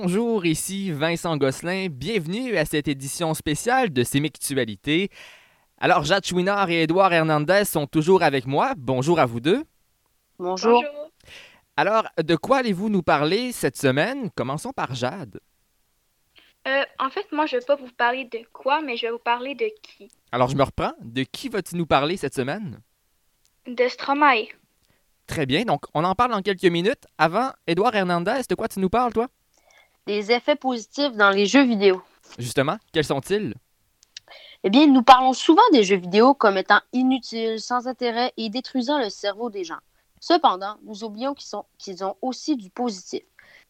Bonjour, ici Vincent Gosselin. Bienvenue à cette édition spéciale de Sémictualité. Alors, Jade Chouinard et Édouard Hernandez sont toujours avec moi. Bonjour à vous deux. Bonjour. Bonjour. Alors, de quoi allez-vous nous parler cette semaine? Commençons par Jade. Euh, en fait, moi, je vais pas vous parler de quoi, mais je vais vous parler de qui. Alors, je me reprends. De qui vas-tu nous parler cette semaine? De Stromae. Très bien, donc on en parle dans quelques minutes. Avant, Édouard Hernandez, de quoi tu nous parles, toi? Des effets positifs dans les jeux vidéo. Justement, quels sont-ils? Eh bien, nous parlons souvent des jeux vidéo comme étant inutiles, sans intérêt et détruisant le cerveau des gens. Cependant, nous oublions qu'ils ont aussi du positif.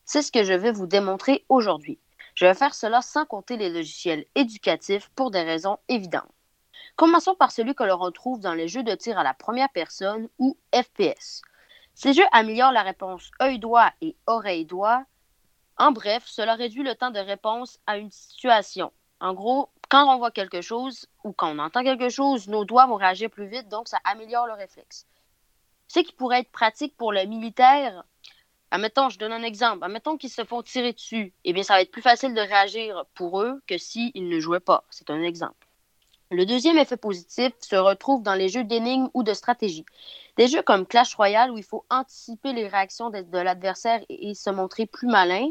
C'est ce que je vais vous démontrer aujourd'hui. Je vais faire cela sans compter les logiciels éducatifs pour des raisons évidentes. Commençons par celui que l'on retrouve dans les jeux de tir à la première personne ou FPS. Ces jeux améliorent la réponse œil-doigt et oreille-doigt. En bref, cela réduit le temps de réponse à une situation. En gros, quand on voit quelque chose ou quand on entend quelque chose, nos doigts vont réagir plus vite, donc ça améliore le réflexe. Ce qui pourrait être pratique pour le militaire, admettons, je donne un exemple, admettons qu'ils se font tirer dessus, eh bien, ça va être plus facile de réagir pour eux que s'ils ne jouaient pas. C'est un exemple. Le deuxième effet positif se retrouve dans les jeux d'énigmes ou de stratégie. Des jeux comme Clash Royale où il faut anticiper les réactions de, l'adversaire et se montrer plus malin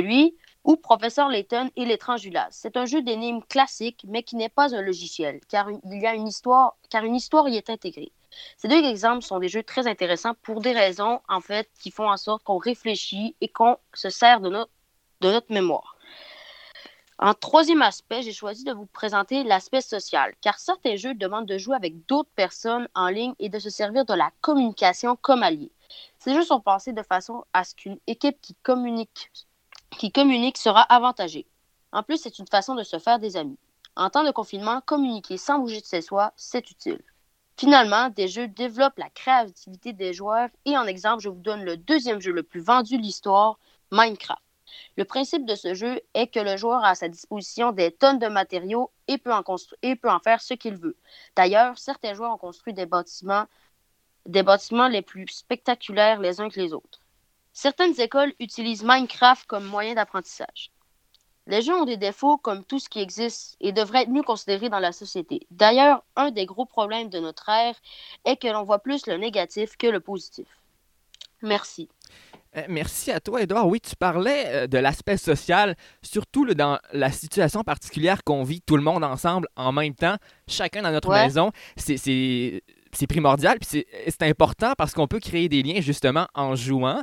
lui, ou Professeur Layton et l'étrange. C'est un jeu d'énigmes classique, mais qui n'est pas un logiciel, car il y a une histoire, car une histoire y est intégrée. Ces deux exemples sont des jeux très intéressants pour des raisons, en fait, qui font en sorte qu'on réfléchit et qu'on se sert de notre, de notre mémoire. En troisième aspect, j'ai choisi de vous présenter l'aspect social, car certains jeux demandent de jouer avec d'autres personnes en ligne et de se servir de la communication comme allié. Ces jeux sont pensés de façon à ce qu'une équipe qui communique, qui communique sera avantagée. En plus, c'est une façon de se faire des amis. En temps de confinement, communiquer sans bouger de ses soins, c'est utile. Finalement, des jeux développent la créativité des joueurs et en exemple, je vous donne le deuxième jeu le plus vendu de l'histoire, Minecraft. Le principe de ce jeu est que le joueur a à sa disposition des tonnes de matériaux et peut en, et peut en faire ce qu'il veut. D'ailleurs, certains joueurs ont construit des bâtiments, des bâtiments les plus spectaculaires les uns que les autres. Certaines écoles utilisent Minecraft comme moyen d'apprentissage. Les jeux ont des défauts comme tout ce qui existe et devraient être mieux considérés dans la société. D'ailleurs, un des gros problèmes de notre ère est que l'on voit plus le négatif que le positif. Merci. Euh, Merci à toi, Edouard. Oui, tu parlais euh, de l'aspect social, surtout dans la situation particulière qu'on vit tout le monde ensemble en même temps, chacun dans notre Ouais. maison. C'est- primordial, puis c'est important parce qu'on peut créer des liens justement en jouant.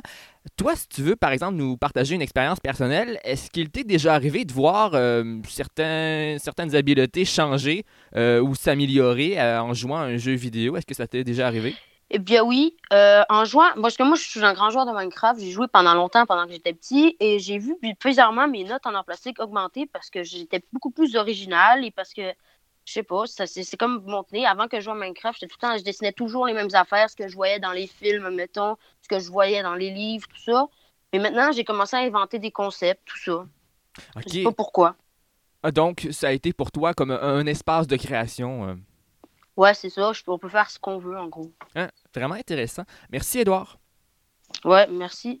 Toi, si tu veux, par exemple, nous partager une expérience personnelle, est-ce qu'il t'est déjà arrivé de voir euh, certaines habiletés changer euh, ou s'améliorer euh, en jouant à un jeu vidéo? Est-ce que ça t'est déjà arrivé? Eh bien oui, en jouant, parce que moi je suis un grand joueur de Minecraft, j'ai joué pendant longtemps pendant que j'étais petit et j'ai vu plusieurs mes notes en art plastique augmenter parce que j'étais beaucoup plus original et parce que, je sais pas, c'est comme mon nez. Avant que je joue à Minecraft, tout le temps, je dessinais toujours les mêmes affaires, ce que je voyais dans les films, mettons, ce que je voyais dans les livres, tout ça. Mais maintenant, j'ai commencé à inventer des concepts, tout ça. Je sais pas pourquoi. Ah, Donc, ça a été pour toi comme un, un espace de création. euh, Ouais, c'est ça, je- on peut faire ce qu'on veut en gros. hein, vraiment intéressant. Merci, Edouard. Ouais, merci.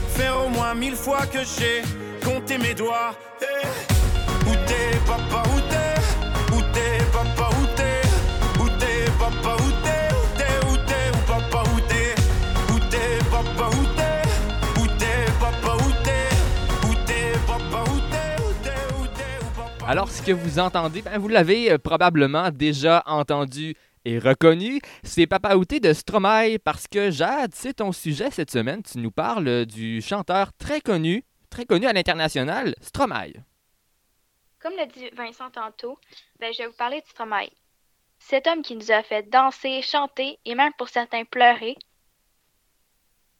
faire au moins mille fois que j'ai compté mes doigts. Eh, Où t'es, papa, où t'es? Où t'es, papa, où t'es? Où t'es, papa, où t'es? Papa, papa Alors, ce que vous entendez, ben, vous l'avez euh, probablement déjà entendu et reconnu, c'est Papa Outé de Stromae parce que Jade, c'est ton sujet cette semaine. Tu nous parles du chanteur très connu, très connu à l'international, Stromae. Comme l'a dit Vincent tantôt, ben, je vais vous parler de Stromae. Cet homme qui nous a fait danser, chanter et même pour certains pleurer.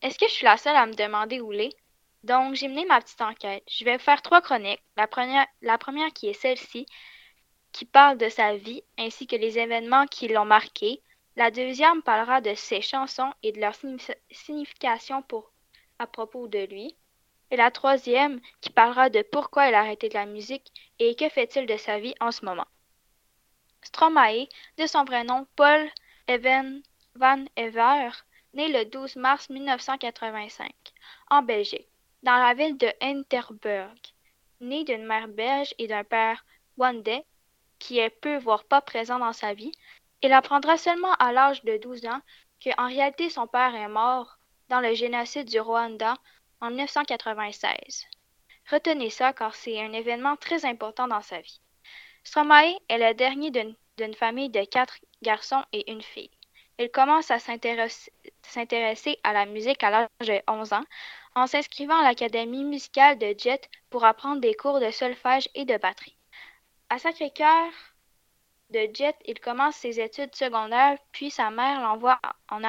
Est-ce que je suis la seule à me demander où il est? Donc, j'ai mené ma petite enquête. Je vais faire trois chroniques. La première qui est celle-ci, qui parle de sa vie ainsi que les événements qui l'ont marqué. La deuxième parlera de ses chansons et de leur signification pour, à propos de lui. Et la troisième qui parlera de pourquoi il a arrêté de la musique et que fait-il de sa vie en ce moment. Stromae, de son vrai nom Paul Even van Ever, né le 12 mars 1985 en Belgique, dans la ville de Enterburg. Né d'une mère belge et d'un père rwandais qui est peu voire pas présent dans sa vie, il apprendra seulement à l'âge de 12 ans qu'en réalité son père est mort dans le génocide du Rwanda en 1996. Retenez ça car c'est un événement très important dans sa vie. Stromae est le dernier d'une famille de quatre garçons et une fille. Il commence à s'intéresser à la musique à l'âge de 11 ans en s'inscrivant à l'académie musicale de Jet pour apprendre des cours de solfège et de batterie. À Sacré-Cœur de Jet, il commence ses études secondaires, puis sa mère l'envoie en,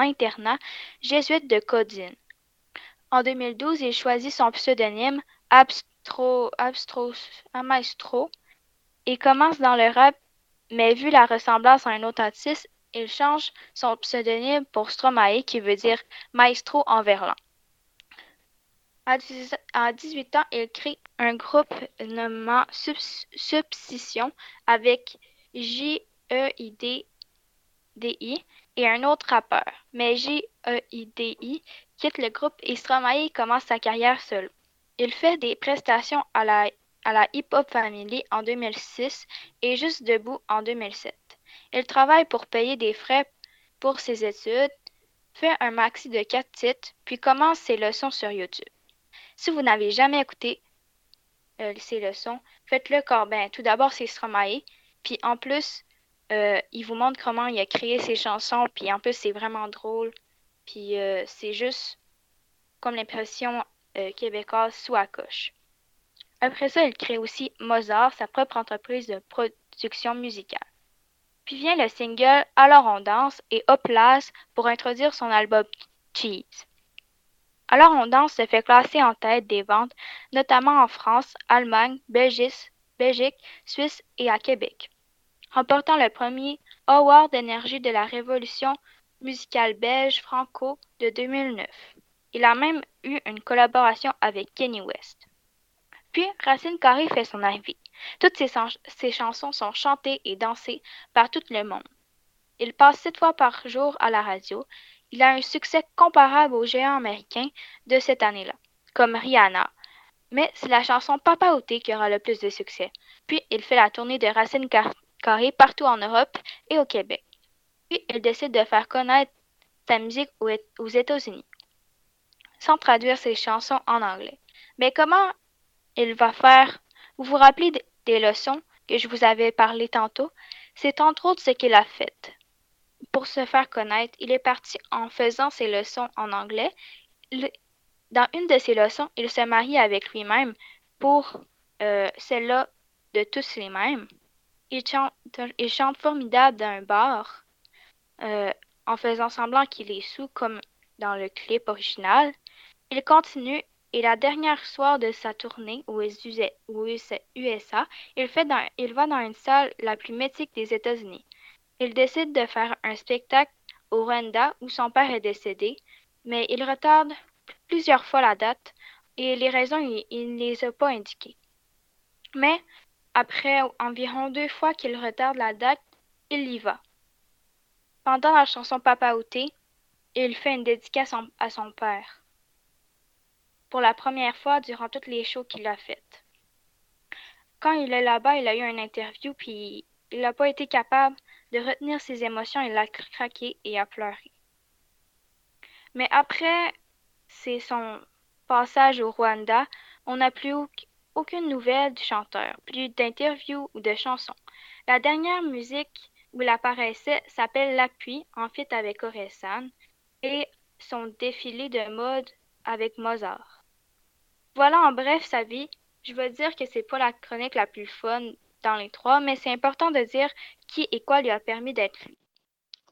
internat jésuite de Codine. En 2012, il choisit son pseudonyme Abstro, Maestro et commence dans le rap, mais vu la ressemblance à un autre il change son pseudonyme pour Stromae, qui veut dire maestro en verlan. À 18 ans, il crée un groupe nommé Subsission avec J-E-I-D-I et un autre rappeur. Mais J-E-I-D-I quitte le groupe et Stromae commence sa carrière seul. Il fait des prestations à la, à Hip Hop Family en 2006 et Juste Debout en 2007. Il travaille pour payer des frais pour ses études, fait un maxi de quatre titres, puis commence ses leçons sur YouTube. Si vous n'avez jamais écouté euh, ces leçons, faites-le car ben, tout d'abord c'est Stromae, puis en plus euh, il vous montre comment il a créé ses chansons, puis en plus c'est vraiment drôle. Puis euh, c'est juste comme l'impression québécoise sous à coche. Après ça, il crée aussi Mozart, sa propre entreprise de production musicale. Puis vient le single Alors on danse et Hop pour introduire son album Cheese. Alors on danse se fait classer en tête des ventes, notamment en France, Allemagne, Belgique, Suisse et à Québec, remportant le premier Award d'énergie de la Révolution musical belge franco de 2009. Il a même eu une collaboration avec Kenny West. Puis Racine Carré fait son arrivée. Toutes ses, chansons sont chantées et dansées par tout le monde. Il passe sept fois par jour à la radio. Il a un succès comparable aux géants américains de cette année-là, comme Rihanna. Mais c'est la chanson Papa Outé qui aura le plus de succès. Puis il fait la tournée de Racine Carré partout en Europe et au Québec. Puis il décide de faire connaître sa musique aux États-Unis, sans traduire ses chansons en anglais. Mais comment il va faire? Vous vous rappelez des leçons que je vous avais parlé tantôt? C'est entre autres ce qu'il a fait. Pour se faire connaître, il est parti en faisant ses leçons en anglais. dans une de ses leçons, il se marie avec lui-même pour euh, celle-là de tous les mêmes. Il chante, formidable d'un bar. Euh, en faisant semblant qu'il est sous comme dans le clip original. Il continue et la dernière soir de sa tournée aux USA, il, fait il va dans une salle la plus mythique des États-Unis. Il décide de faire un spectacle au Rwanda où son père est décédé, mais il retarde plusieurs fois la date et les raisons, il ne les a pas indiquées. Mais après environ deux fois qu'il retarde la date, il y va. Pendant la chanson Papa Outé, il fait une dédicace à son père. Pour la première fois durant toutes les shows qu'il a faites. Quand il est là-bas, il a eu une interview, puis il n'a pas été capable de retenir ses émotions. Il a craqué et a pleuré. Mais après c'est son passage au Rwanda, on n'a plus aucune nouvelle du chanteur, plus d'interviews ou de chansons. La dernière musique où il apparaissait s'appelle L'appui en fit avec Oresan et son défilé de mode avec Mozart. Voilà en bref sa vie. Je veux dire que c'est pas la chronique la plus fun dans les trois, mais c'est important de dire qui et quoi lui a permis d'être lui.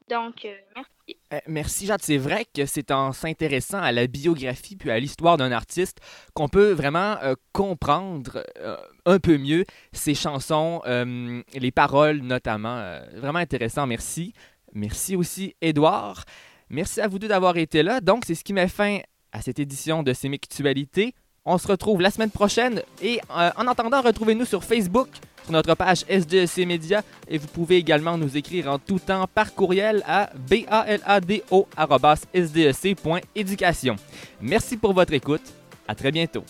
Donc, euh, merci. Euh, merci Jade, c'est vrai que c'est en s'intéressant à la biographie puis à l'histoire d'un artiste qu'on peut vraiment euh, comprendre euh, un peu mieux ses chansons, les paroles notamment. vraiment intéressant, merci. Merci aussi Édouard. Merci à vous deux d'avoir été là. Donc c'est ce qui met fin à cette édition de Sémictualité. On se retrouve la semaine prochaine et en attendant, retrouvez-nous sur Facebook, sur notre page SDEC Média et vous pouvez également nous écrire en tout temps par courriel à balado.sdec.éducation. Merci pour votre écoute. À très bientôt.